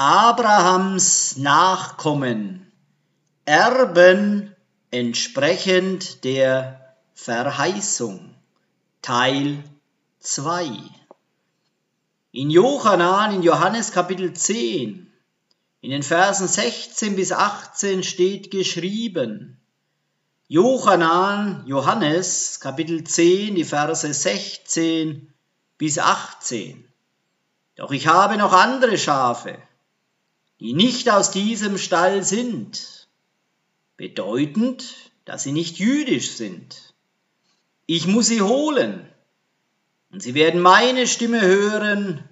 Abrahams Nachkommen erben entsprechend der Verheißung. Teil 2. In Johannan, in Johannes Kapitel 10, in den Versen 16 bis 18 steht geschrieben, Johannan, Johannes, Kapitel 10, die Verse 16 bis 18. Doch ich habe noch andere Schafe, die nicht aus diesem Stall sind, bedeutend, dass sie nicht jüdisch sind. Ich muss sie holen, und sie werden meine Stimme hören,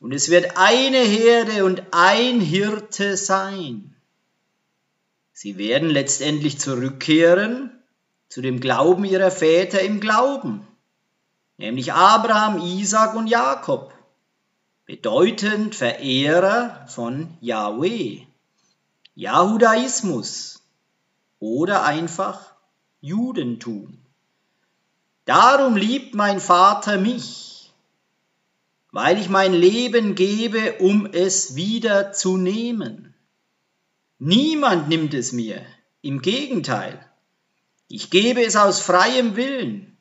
und es wird eine Herde und ein Hirte sein. Sie werden letztendlich zurückkehren zu dem Glauben ihrer Väter im Glauben, nämlich Abraham, Isaac und Jakob bedeutend Verehrer von Yahweh, Jahudaismus oder einfach Judentum. Darum liebt mein Vater mich, weil ich mein Leben gebe, um es wieder zu nehmen. Niemand nimmt es mir, im Gegenteil, ich gebe es aus freiem Willen.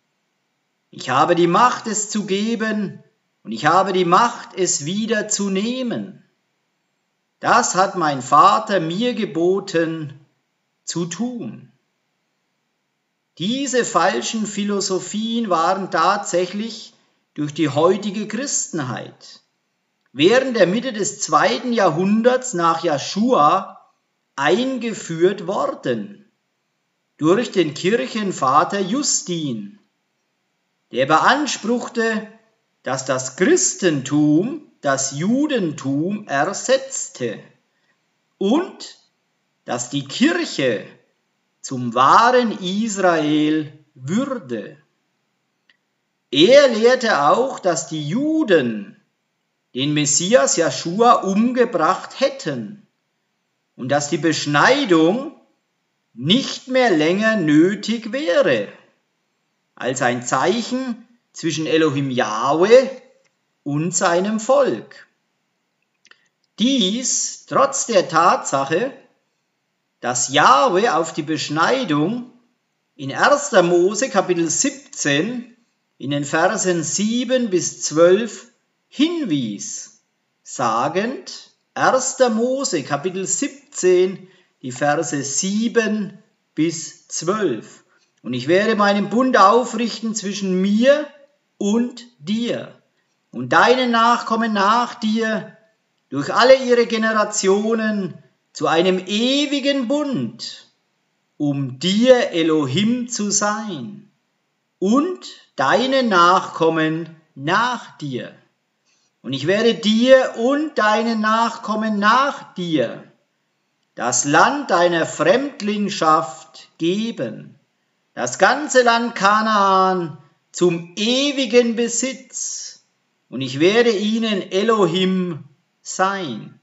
Ich habe die Macht, es zu geben, und ich habe die Macht, es wieder zu nehmen. Das hat mein Vater mir geboten zu tun. Diese falschen Philosophien waren tatsächlich durch die heutige Christenheit während der Mitte des zweiten Jahrhunderts nach Joshua eingeführt worden durch den Kirchenvater Justin, der beanspruchte, dass das Christentum das Judentum ersetzte und dass die Kirche zum wahren Israel würde. Er lehrte auch, dass die Juden den Messias Joshua umgebracht hätten und dass die Beschneidung nicht mehr länger nötig wäre als ein Zeichen zwischen Elohim Yahweh und seinem Volk. Dies trotz der Tatsache, dass Yahweh auf die Beschneidung in 1. Mose Kapitel 17 in den Versen 7 bis 12 hinwies, sagend 1. Mose Kapitel 17 die Verse 7 bis 12. Und ich werde meinen Bund aufrichten zwischen mir und dir und deine Nachkommen nach dir durch alle ihre Generationen zu einem ewigen Bund, um dir Elohim zu sein und deine Nachkommen nach dir. Und ich werde dir und deinen Nachkommen nach dir das Land deiner Fremdlingschaft geben, das ganze Land Kanaan, zum ewigen Besitz und ich werde ihnen Elohim sein.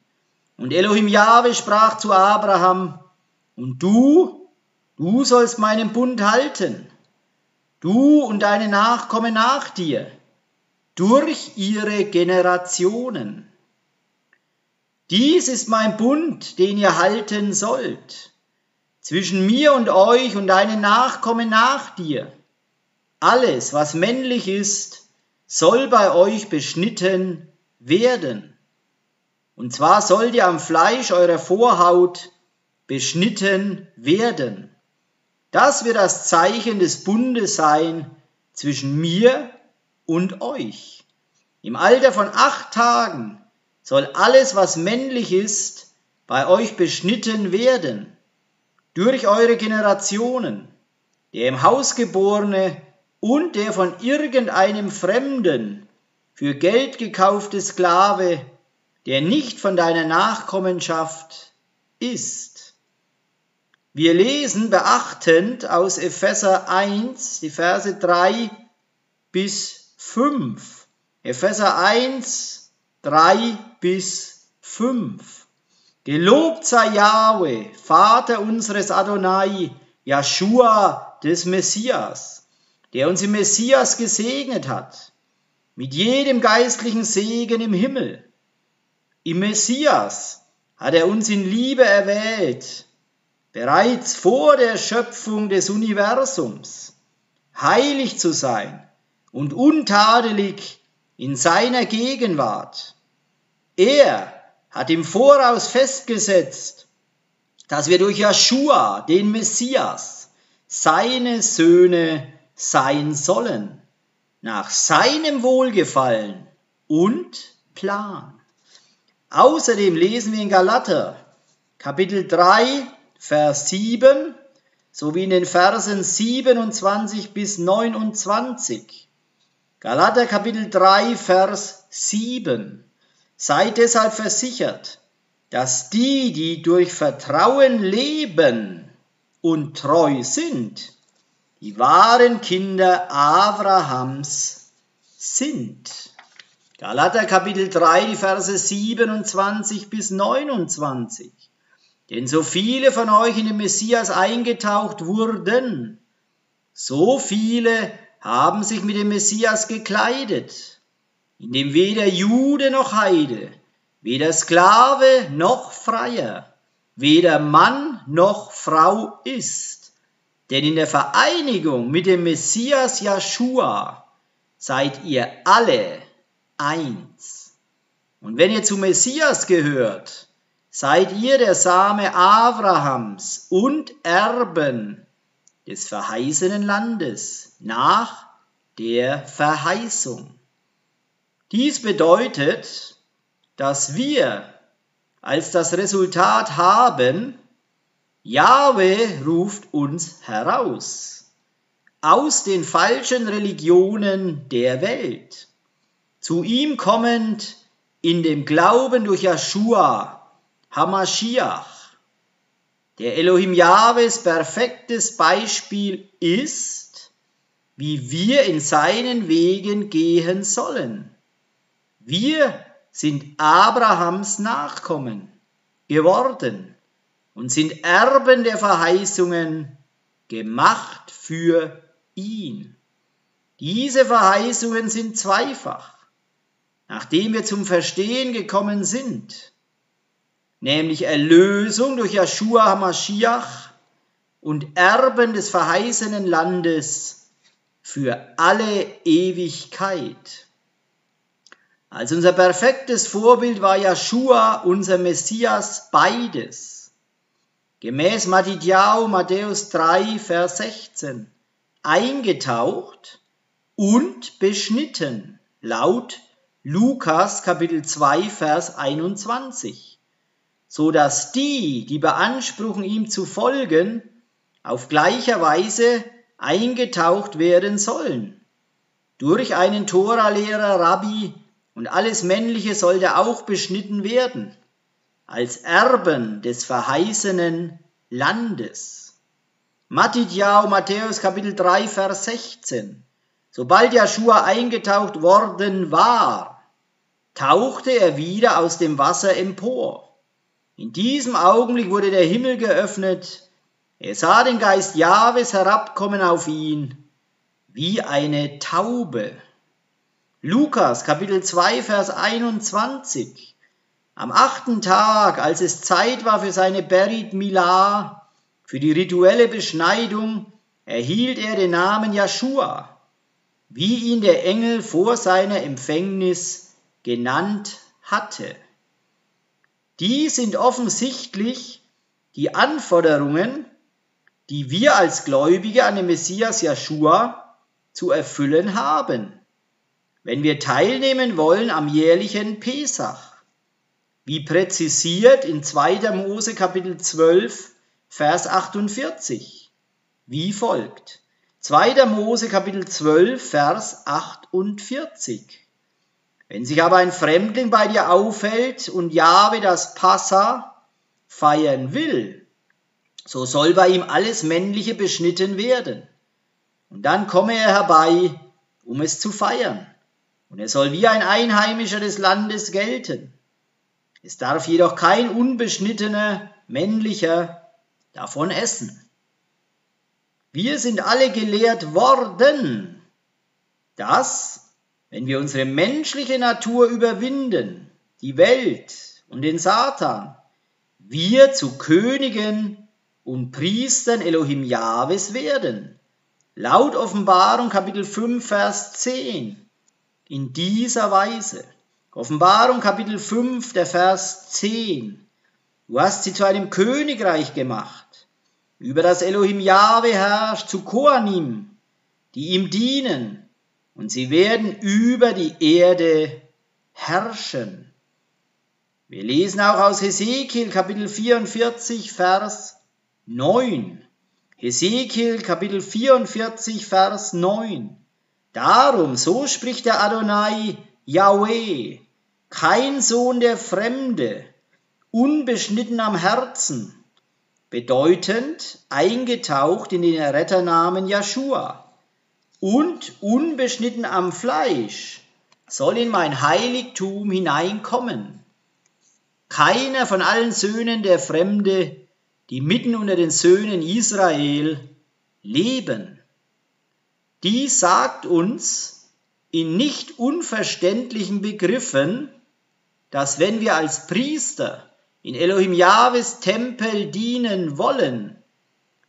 Und Elohim Jahwe sprach zu Abraham, und du, du sollst meinen Bund halten, du und deine Nachkommen nach dir, durch ihre Generationen. Dies ist mein Bund, den ihr halten sollt, zwischen mir und euch und deinen Nachkommen nach dir alles, was männlich ist, soll bei euch beschnitten werden. Und zwar soll dir am Fleisch eurer Vorhaut beschnitten werden. Das wird das Zeichen des Bundes sein zwischen mir und euch. Im Alter von acht Tagen soll alles, was männlich ist, bei euch beschnitten werden. Durch eure Generationen. Der im Haus geborene und der von irgendeinem Fremden für Geld gekaufte Sklave, der nicht von deiner Nachkommenschaft ist. Wir lesen beachtend aus Epheser 1, die Verse 3 bis 5. Epheser 1, 3 bis 5. Gelobt sei Yahweh, Vater unseres Adonai, Joshua des Messias der uns im Messias gesegnet hat, mit jedem geistlichen Segen im Himmel, Im Messias hat er uns in Liebe erwählt, bereits vor der Schöpfung des Universums, heilig zu sein und untadelig in seiner Gegenwart. Er hat im Voraus festgesetzt, dass wir durch Joshua, den Messias, seine Söhne sein sollen, nach seinem Wohlgefallen und Plan. Außerdem lesen wir in Galater Kapitel 3, Vers 7 sowie in den Versen 27 bis 29. Galater Kapitel 3, Vers 7. Seid deshalb versichert, dass die, die durch Vertrauen leben und treu sind, die wahren Kinder Abrahams sind. Galater Kapitel 3, die Verse 27 bis 29. Denn so viele von euch in den Messias eingetaucht wurden, so viele haben sich mit dem Messias gekleidet, in dem weder Jude noch Heide, weder Sklave noch Freier, weder Mann noch Frau ist. Denn in der Vereinigung mit dem Messias Joshua seid ihr alle eins. Und wenn ihr zu Messias gehört, seid ihr der Same Abrahams und Erben des verheißenen Landes nach der Verheißung. Dies bedeutet, dass wir als das Resultat haben, Jahwe ruft uns heraus aus den falschen Religionen der Welt zu ihm kommend in dem Glauben durch Joshua, Hamashiach, der Elohim Jahwes perfektes Beispiel ist, wie wir in seinen Wegen gehen sollen. Wir sind Abrahams Nachkommen geworden und sind Erben der Verheißungen, gemacht für ihn. Diese Verheißungen sind zweifach nachdem wir zum Verstehen gekommen sind, nämlich Erlösung durch Joshua HaMashiach und Erben des verheißenen Landes für alle Ewigkeit. Als unser perfektes Vorbild war Joshua, unser Messias, beides. Gemäß Matidjahu, Matthäus 3, Vers 16, eingetaucht und beschnitten, laut Lukas Kapitel 2 Vers 21, so dass die, die beanspruchen, ihm zu folgen, auf gleicher Weise eingetaucht werden sollen. Durch einen Toralehrer, Rabbi und alles Männliche sollte auch beschnitten werden, als Erben des verheißenen Landes. Matthäus Matthäus Kapitel 3 Vers 16. Sobald Joshua eingetaucht worden war, tauchte er wieder aus dem Wasser empor. In diesem Augenblick wurde der Himmel geöffnet, er sah den Geist Jahwes herabkommen auf ihn, wie eine Taube. Lukas Kapitel 2 Vers 21 Am achten Tag, als es Zeit war für seine Berit Milah, für die rituelle Beschneidung, erhielt er den Namen Joshua, wie ihn der Engel vor seiner Empfängnis genannt hatte. Die sind offensichtlich die Anforderungen, die wir als Gläubige an den Messias Joshua zu erfüllen haben, wenn wir teilnehmen wollen am jährlichen Pesach, wie präzisiert in 2. Mose Kapitel 12, Vers 48, wie folgt. 2. Mose Kapitel 12, Vers 48. Wenn sich aber ein Fremdling bei dir aufhält und Jahwe das Passa feiern will, so soll bei ihm alles Männliche beschnitten werden. Und dann komme er herbei, um es zu feiern. Und er soll wie ein Einheimischer des Landes gelten. Es darf jedoch kein unbeschnittener männlicher davon essen. Wir sind alle gelehrt worden, dass wenn wir unsere menschliche Natur überwinden, die Welt und den Satan, wir zu Königen und Priestern Elohim Jahwes werden. Laut Offenbarung Kapitel 5, Vers 10. In dieser Weise. Offenbarung Kapitel 5, der Vers 10. Du hast sie zu einem Königreich gemacht. Über das Elohim Jahwe herrscht zu Koanim, die ihm dienen, und sie werden über die Erde herrschen. Wir lesen auch aus Hesekiel Kapitel 44, Vers 9. Hesekiel Kapitel 44, Vers 9. Darum, so spricht der Adonai Yahweh, kein Sohn der Fremde, unbeschnitten am Herzen, bedeutend eingetaucht in den Retternamen Joshua und unbeschnitten am Fleisch soll in mein Heiligtum hineinkommen. Keiner von allen Söhnen der Fremde, die mitten unter den Söhnen Israel leben. Dies sagt uns in nicht unverständlichen Begriffen, dass wenn wir als Priester in Elohim Jahwes Tempel dienen wollen,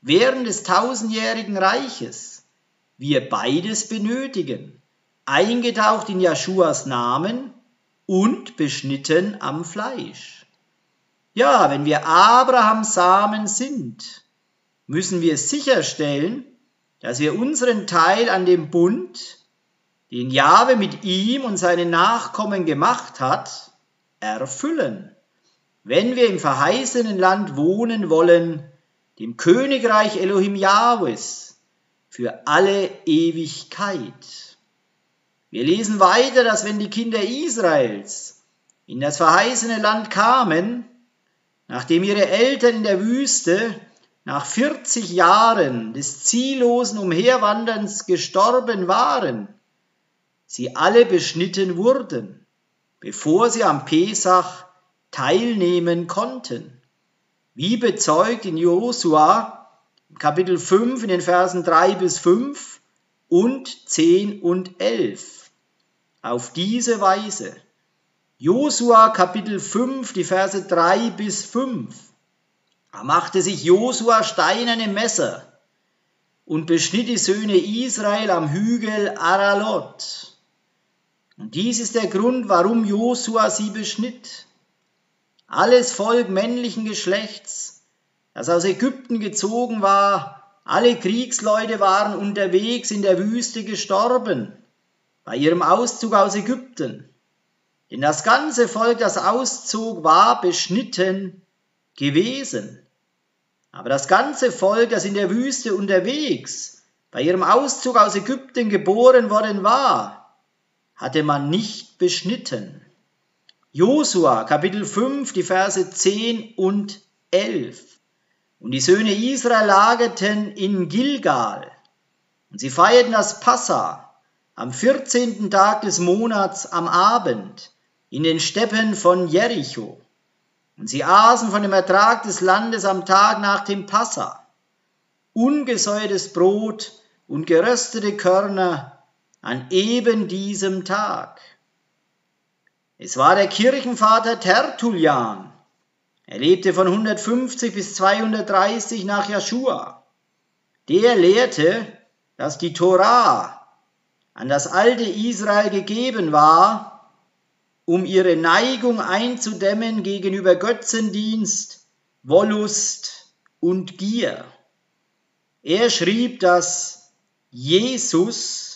während des tausendjährigen Reiches, wir beides benötigen, eingetaucht in Jeschuas Namen und beschnitten am Fleisch. Ja, wenn wir Abrahams Samen sind, müssen wir sicherstellen, dass wir unseren Teil an dem Bund, den Jahwe mit ihm und seinen Nachkommen gemacht hat, erfüllen wenn wir im verheißenen Land wohnen wollen, dem Königreich Elohim Jahwes, für alle Ewigkeit. Wir lesen weiter, dass wenn die Kinder Israels in das verheißene Land kamen, nachdem ihre Eltern in der Wüste nach 40 Jahren des ziellosen Umherwanderns gestorben waren, sie alle beschnitten wurden, bevor sie am Pesach teilnehmen konnten. Wie bezeugt in Josua Kapitel 5 in den Versen 3 bis 5 und 10 und 11. Auf diese Weise. Josua Kapitel 5, die Verse 3 bis 5. Da machte sich Josua steinerne Messer und beschnitt die Söhne Israel am Hügel Aralot. Und dies ist der Grund, warum Josua sie beschnitt alles Volk männlichen Geschlechts, das aus Ägypten gezogen war, alle Kriegsleute waren unterwegs in der Wüste gestorben, bei ihrem Auszug aus Ägypten. Denn das ganze Volk, das auszog, war beschnitten gewesen. Aber das ganze Volk, das in der Wüste unterwegs, bei ihrem Auszug aus Ägypten geboren worden war, hatte man nicht beschnitten. Josua, Kapitel 5, die Verse 10 und 11. Und die Söhne Israel lagerten in Gilgal. Und sie feierten das Passa am 14. Tag des Monats am Abend in den Steppen von Jericho. Und sie aßen von dem Ertrag des Landes am Tag nach dem Passa. Ungesäuertes Brot und geröstete Körner an eben diesem Tag. Es war der Kirchenvater Tertullian. Er lebte von 150 bis 230 nach Joshua. Der lehrte, dass die Torah an das alte Israel gegeben war, um ihre Neigung einzudämmen gegenüber Götzendienst, Wollust und Gier. Er schrieb, dass Jesus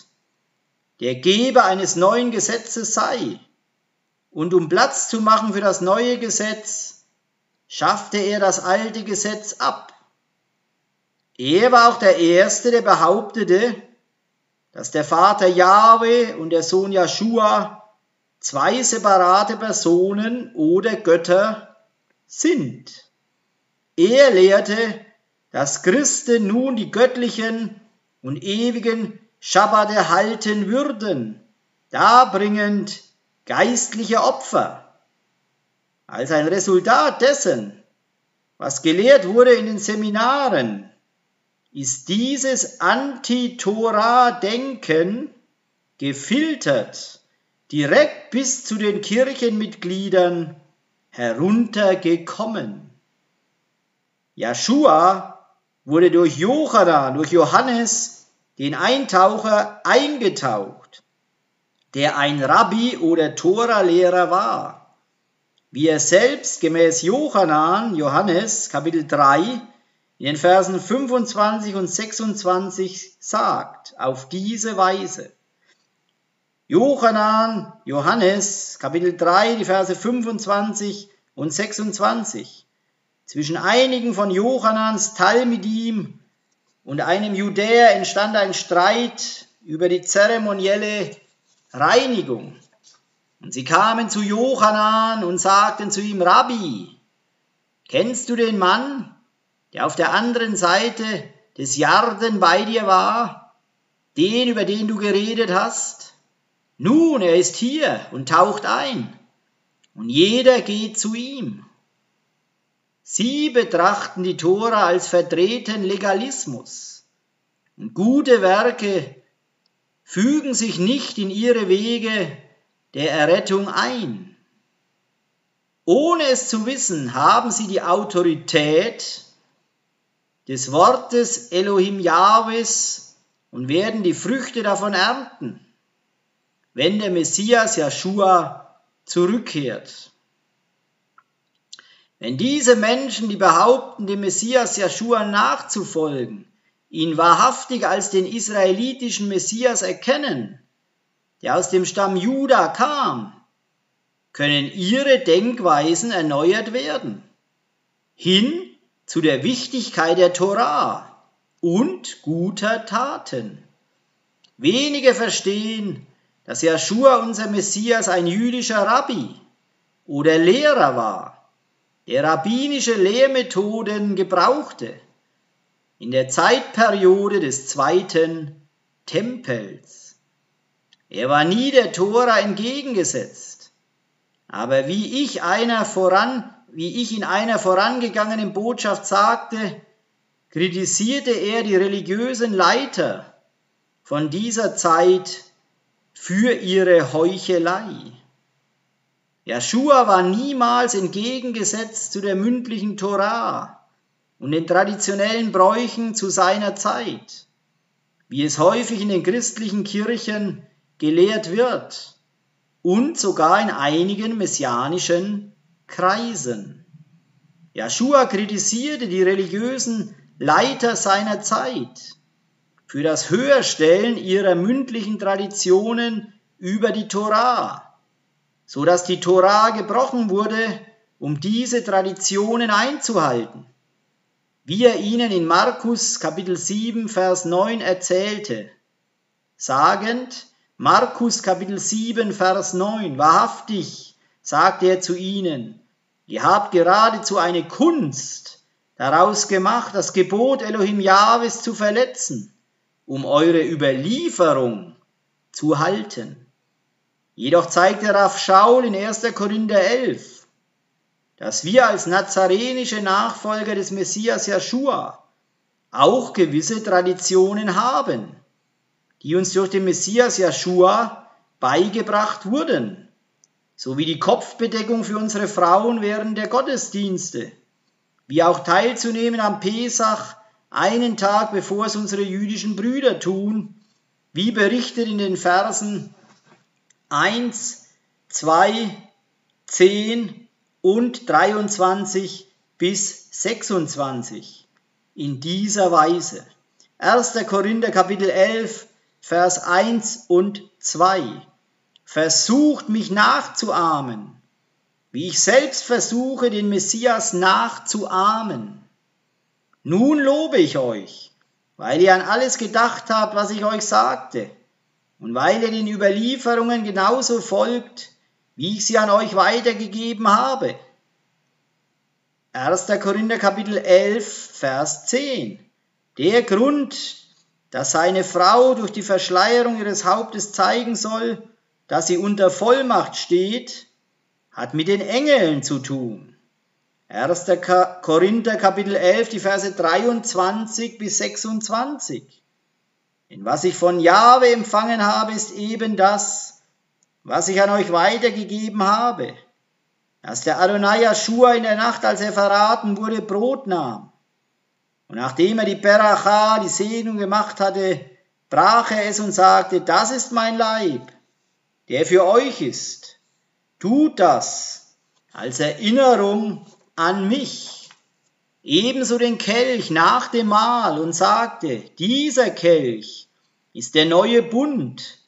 der Geber eines neuen Gesetzes sei und um Platz zu machen für das neue Gesetz, schaffte er das alte Gesetz ab. Er war auch der Erste, der behauptete, dass der Vater Jahwe und der Sohn Joshua zwei separate Personen oder Götter sind. Er lehrte, dass Christen nun die göttlichen und ewigen Schabbate halten würden, darbringend geistliche Opfer. Als ein Resultat dessen, was gelehrt wurde in den Seminaren, ist dieses Anti-Torah-Denken gefiltert direkt bis zu den Kirchenmitgliedern heruntergekommen. Joshua wurde durch Jochanan, durch Johannes, den Eintaucher, eingetaucht, der ein Rabbi oder Toralehrer war, wie er selbst gemäß Jochanan, Johannes, Kapitel 3, in den Versen 25 und 26 sagt, auf diese Weise. Johanan, Johannes, Kapitel 3, die Verse 25 und 26. Zwischen einigen von Johanans Talmidim und einem Judäer entstand ein Streit über die zeremonielle Reinigung. Und sie kamen zu Johanan und sagten zu ihm, Rabbi, kennst du den Mann, der auf der anderen Seite des Jarden bei dir war, den, über den du geredet hast? Nun, er ist hier und taucht ein, und jeder geht zu ihm. Sie betrachten die Tora als verdrehten Legalismus, und gute Werke fügen sich nicht in ihre Wege der Errettung ein. Ohne es zu wissen, haben sie die Autorität, des Wortes Elohim Jahwes und werden die Früchte davon ernten, wenn der Messias Joshua zurückkehrt. Wenn diese Menschen, die behaupten, dem Messias Joshua nachzufolgen, ihn wahrhaftig als den israelitischen Messias erkennen, der aus dem Stamm Juda kam, können ihre Denkweisen erneuert werden, hin zu der Wichtigkeit der Torah und guter Taten. Wenige verstehen, dass Joshua unser Messias ein jüdischer Rabbi oder Lehrer war, der rabbinische Lehrmethoden gebrauchte in der Zeitperiode des zweiten Tempels. Er war nie der Tora entgegengesetzt, aber wie ich einer voran wie ich in einer vorangegangenen Botschaft sagte, kritisierte er die religiösen Leiter von dieser Zeit für ihre Heuchelei. Joshua war niemals entgegengesetzt zu der mündlichen Torah und den traditionellen Bräuchen zu seiner Zeit, wie es häufig in den christlichen Kirchen gelehrt wird und sogar in einigen messianischen Kreisen. Joshua kritisierte die religiösen Leiter seiner Zeit für das Höherstellen ihrer mündlichen Traditionen über die Torah, so dass die Torah gebrochen wurde, um diese Traditionen einzuhalten, wie er ihnen in Markus Kapitel 7 Vers 9 erzählte, sagend, Markus Kapitel 7 Vers 9, wahrhaftig, sagte er zu ihnen, ihr habt geradezu eine Kunst daraus gemacht, das Gebot Elohim Jahwes zu verletzen, um eure Überlieferung zu halten. Jedoch zeigt der Raff Schaul in 1. Korinther 11, dass wir als nazarenische Nachfolger des Messias Joshua auch gewisse Traditionen haben, die uns durch den Messias Joshua beigebracht wurden sowie die Kopfbedeckung für unsere Frauen während der Gottesdienste, wie auch teilzunehmen am Pesach einen Tag bevor es unsere jüdischen Brüder tun, wie berichtet in den Versen 1, 2, 10 und 23 bis 26 in dieser Weise. 1. Korinther Kapitel 11, Vers 1 und 2 versucht mich nachzuahmen, wie ich selbst versuche, den Messias nachzuahmen. Nun lobe ich euch, weil ihr an alles gedacht habt, was ich euch sagte, und weil ihr den Überlieferungen genauso folgt, wie ich sie an euch weitergegeben habe. 1. Korinther Kapitel 11, Vers 10. Der Grund, dass seine Frau durch die Verschleierung ihres Hauptes zeigen soll, dass sie unter Vollmacht steht, hat mit den Engeln zu tun. 1. Korinther Kapitel 11, die Verse 23 bis 26. Denn was ich von Jahwe empfangen habe, ist eben das, was ich an euch weitergegeben habe. dass der Adonai Joshua in der Nacht, als er verraten wurde, Brot nahm. Und nachdem er die Beracha, die Segnung gemacht hatte, brach er es und sagte, das ist mein Leib, der für euch ist. Tut das als Erinnerung an mich. Ebenso den Kelch nach dem Mahl und sagte, dieser Kelch ist der neue Bund,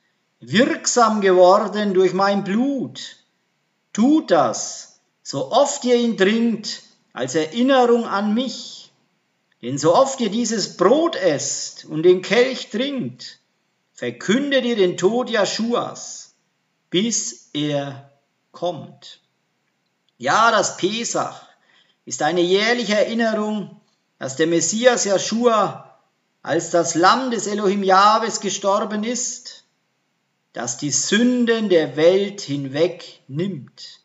wirksam geworden durch mein Blut. Tut das, so oft ihr ihn trinkt, als Erinnerung an mich. Denn so oft ihr dieses Brot esst und den Kelch trinkt, verkündet ihr den Tod Jeschuas, bis er kommt. Ja, das Pesach ist eine jährliche Erinnerung, dass der Messias Jeschua als das Lamm des Elohim Jahwes gestorben ist das die Sünden der Welt hinweg nimmt.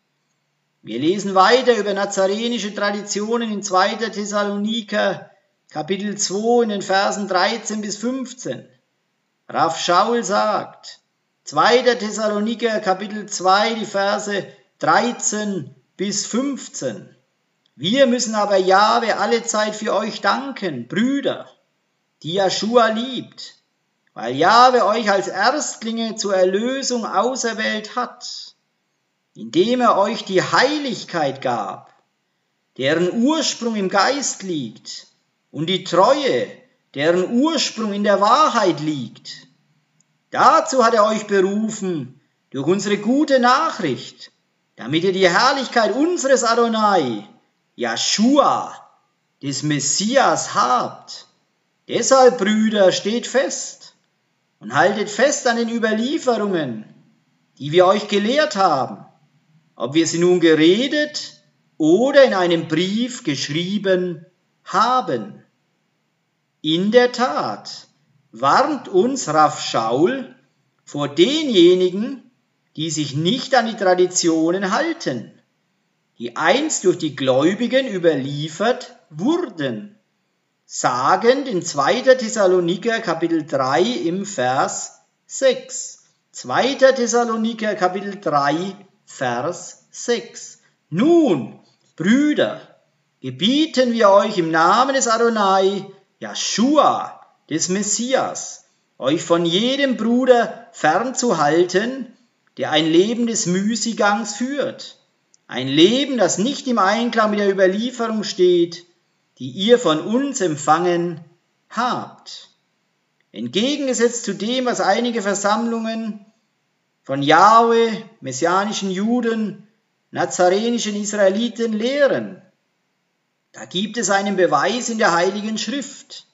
Wir lesen weiter über nazarenische Traditionen in 2. Thessaloniker Kapitel 2 in den Versen 13 bis 15. Raff Schaul sagt, 2. Thessaloniker Kapitel 2, die Verse 13 bis 15. Wir müssen aber Jahwe alle Zeit für euch danken, Brüder, die Joshua liebt, weil Jahwe euch als Erstlinge zur Erlösung auserwählt hat, indem er euch die Heiligkeit gab, deren Ursprung im Geist liegt, und die Treue, deren Ursprung in der Wahrheit liegt. Dazu hat er euch berufen durch unsere gute Nachricht, damit ihr die Herrlichkeit unseres Adonai, Joshua, des Messias habt. Deshalb, Brüder, steht fest und haltet fest an den Überlieferungen, die wir euch gelehrt haben, ob wir sie nun geredet oder in einem Brief geschrieben haben. In der Tat warnt uns Raff Schaul vor denjenigen, die sich nicht an die Traditionen halten, die einst durch die Gläubigen überliefert wurden sagend in 2. Thessaloniker Kapitel 3 im Vers 6. 2. Thessaloniker Kapitel 3 Vers 6. Nun, Brüder, gebieten wir euch im Namen des Adonai, Joshua, des Messias, euch von jedem Bruder fernzuhalten, der ein Leben des Müßiggangs führt, ein Leben, das nicht im Einklang mit der Überlieferung steht, die ihr von uns empfangen habt. Entgegengesetzt zu dem, was einige Versammlungen von Yahweh, messianischen Juden, nazarenischen Israeliten lehren. Da gibt es einen Beweis in der Heiligen Schrift,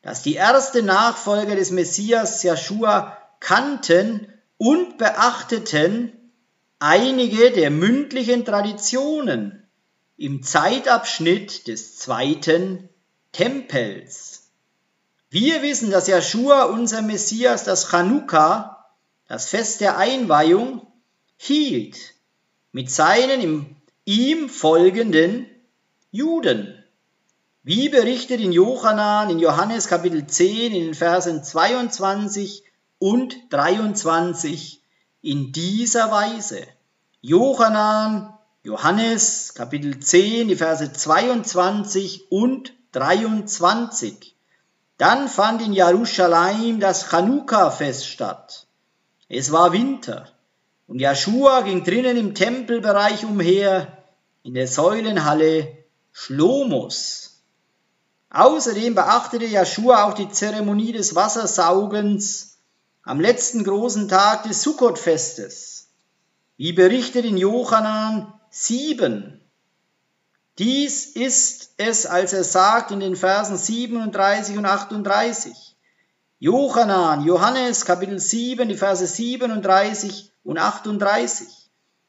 dass die ersten Nachfolger des Messias Joshua kannten und beachteten einige der mündlichen Traditionen im Zeitabschnitt des zweiten Tempels. Wir wissen, dass Joshua, unser Messias, das Chanukka, das Fest der Einweihung, hielt mit seinen ihm folgenden Juden. Wie berichtet in Johannan in Johannes Kapitel 10 in den Versen 22 und 23 in dieser Weise. Johannan Johannes Kapitel 10, die Verse 22 und 23. Dann fand in Jerusalem das Chanukka-Fest statt. Es war Winter und Joshua ging drinnen im Tempelbereich umher in der Säulenhalle Schlomos. Außerdem beachtete Joshua auch die Zeremonie des Wassersaugens am letzten großen Tag des Sukkot-Festes. Wie berichtet in Johannan 7. Dies ist es, als er sagt in den Versen 37 und 38. Johannan, Johannes, Kapitel 7, die Verse 37 und 38.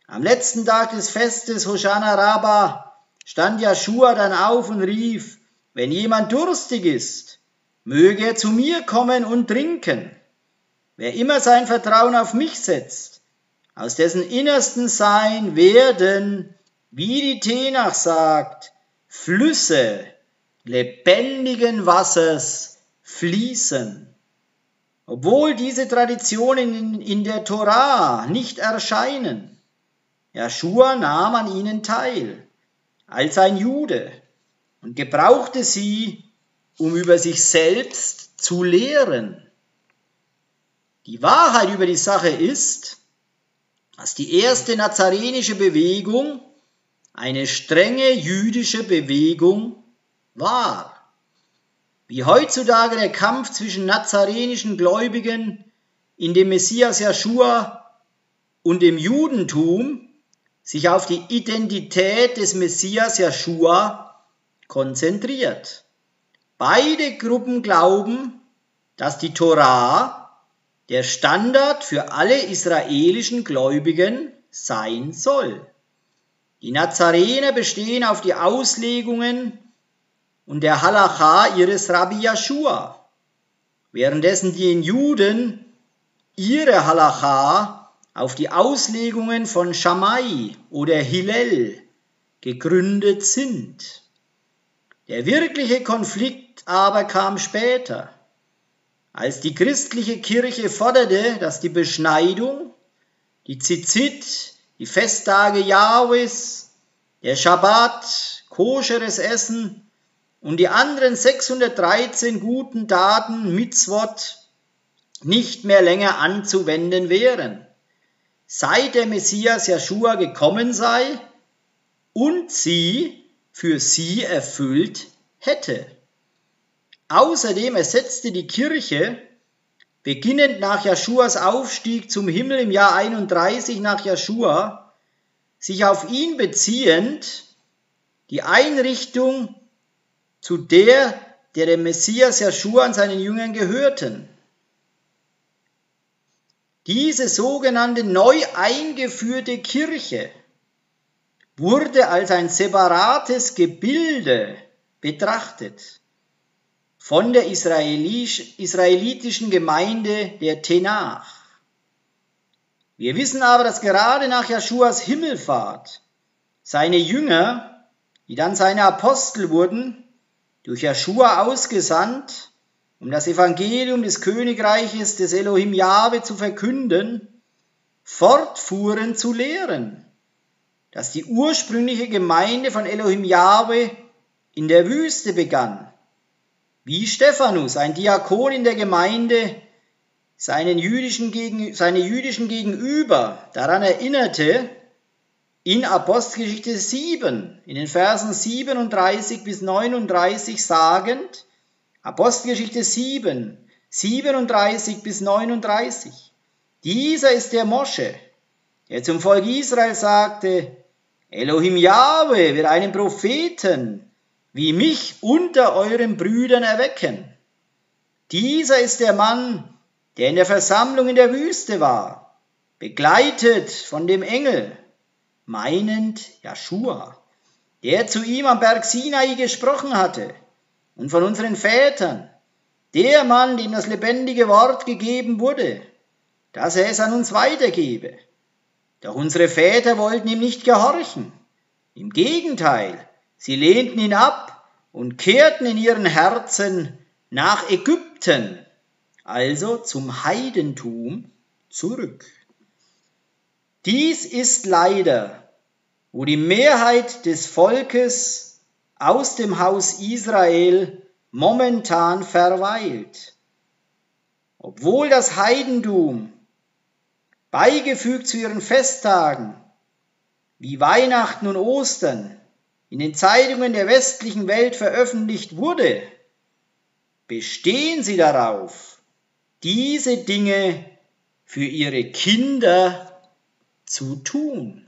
Am letzten Tag des Festes Hoshana Rabbah stand Joshua dann auf und rief, wenn jemand durstig ist, möge er zu mir kommen und trinken. Wer immer sein Vertrauen auf mich setzt, aus dessen innersten Sein werden, wie die Tenach sagt, Flüsse lebendigen Wassers fließen. Obwohl diese Traditionen in, der Torah nicht erscheinen, Joshua nahm an ihnen teil, als ein Jude, und gebrauchte sie, um über sich selbst zu lehren. Die Wahrheit über die Sache ist, dass die erste nazarenische Bewegung eine strenge jüdische Bewegung war. Wie heutzutage der Kampf zwischen nazarenischen Gläubigen in dem Messias Joshua und dem Judentum sich auf die Identität des Messias Joshua konzentriert. Beide Gruppen glauben, dass die Torah der Standard für alle israelischen Gläubigen sein soll. Die Nazarener bestehen auf die Auslegungen und der Halacha ihres Rabbi Yeshua, währenddessen die Juden ihre Halacha auf die Auslegungen von Shammai oder Hillel gegründet sind. Der wirkliche Konflikt aber kam später, als die christliche Kirche forderte, dass die Beschneidung, die Zizit, die Festtage Jahwes, der Schabbat, koscheres Essen und die anderen 613 guten Taten Mitzvot nicht mehr länger anzuwenden wären, seit der Messias Joshua gekommen sei und sie für sie erfüllt hätte. Außerdem ersetzte die Kirche, beginnend nach Jeschuas Aufstieg zum Himmel im Jahr 31 nach Jeschua, sich auf ihn beziehend, die Einrichtung zu der, der dem Messias Jeschua und seinen Jüngern gehörten. Diese sogenannte neu eingeführte Kirche wurde als ein separates Gebilde betrachtet von der israelitischen Gemeinde der Tenach. Wir wissen aber, dass gerade nach Jeschuas Himmelfahrt seine Jünger, die dann seine Apostel wurden, durch Jeschua ausgesandt, um das Evangelium des Königreiches des Elohim Jahwe zu verkünden, fortfuhren zu lehren, dass die ursprüngliche Gemeinde von Elohim Jahwe in der Wüste begann wie Stephanus, ein Diakon in der Gemeinde, seinen jüdischen Gegen, seine jüdischen Gegenüber daran erinnerte, in Apostelgeschichte 7, in den Versen 37 bis 39 sagend, Apostelgeschichte 7, 37 bis 39. Dieser ist der Mosche, der zum Volk Israel sagte, Elohim Yahweh wird einen Propheten wie mich unter euren Brüdern erwecken. Dieser ist der Mann, der in der Versammlung in der Wüste war, begleitet von dem Engel, meinend Joshua, der zu ihm am Berg Sinai gesprochen hatte, und von unseren Vätern, der Mann, dem das lebendige Wort gegeben wurde, dass er es an uns weitergebe. Doch unsere Väter wollten ihm nicht gehorchen. Im Gegenteil, Sie lehnten ihn ab und kehrten in ihren Herzen nach Ägypten, also zum Heidentum, zurück. Dies ist leider, wo die Mehrheit des Volkes aus dem Haus Israel momentan verweilt. Obwohl das Heidentum beigefügt zu ihren Festtagen wie Weihnachten und Ostern in den Zeitungen der westlichen Welt veröffentlicht wurde, bestehen sie darauf, diese Dinge für ihre Kinder zu tun.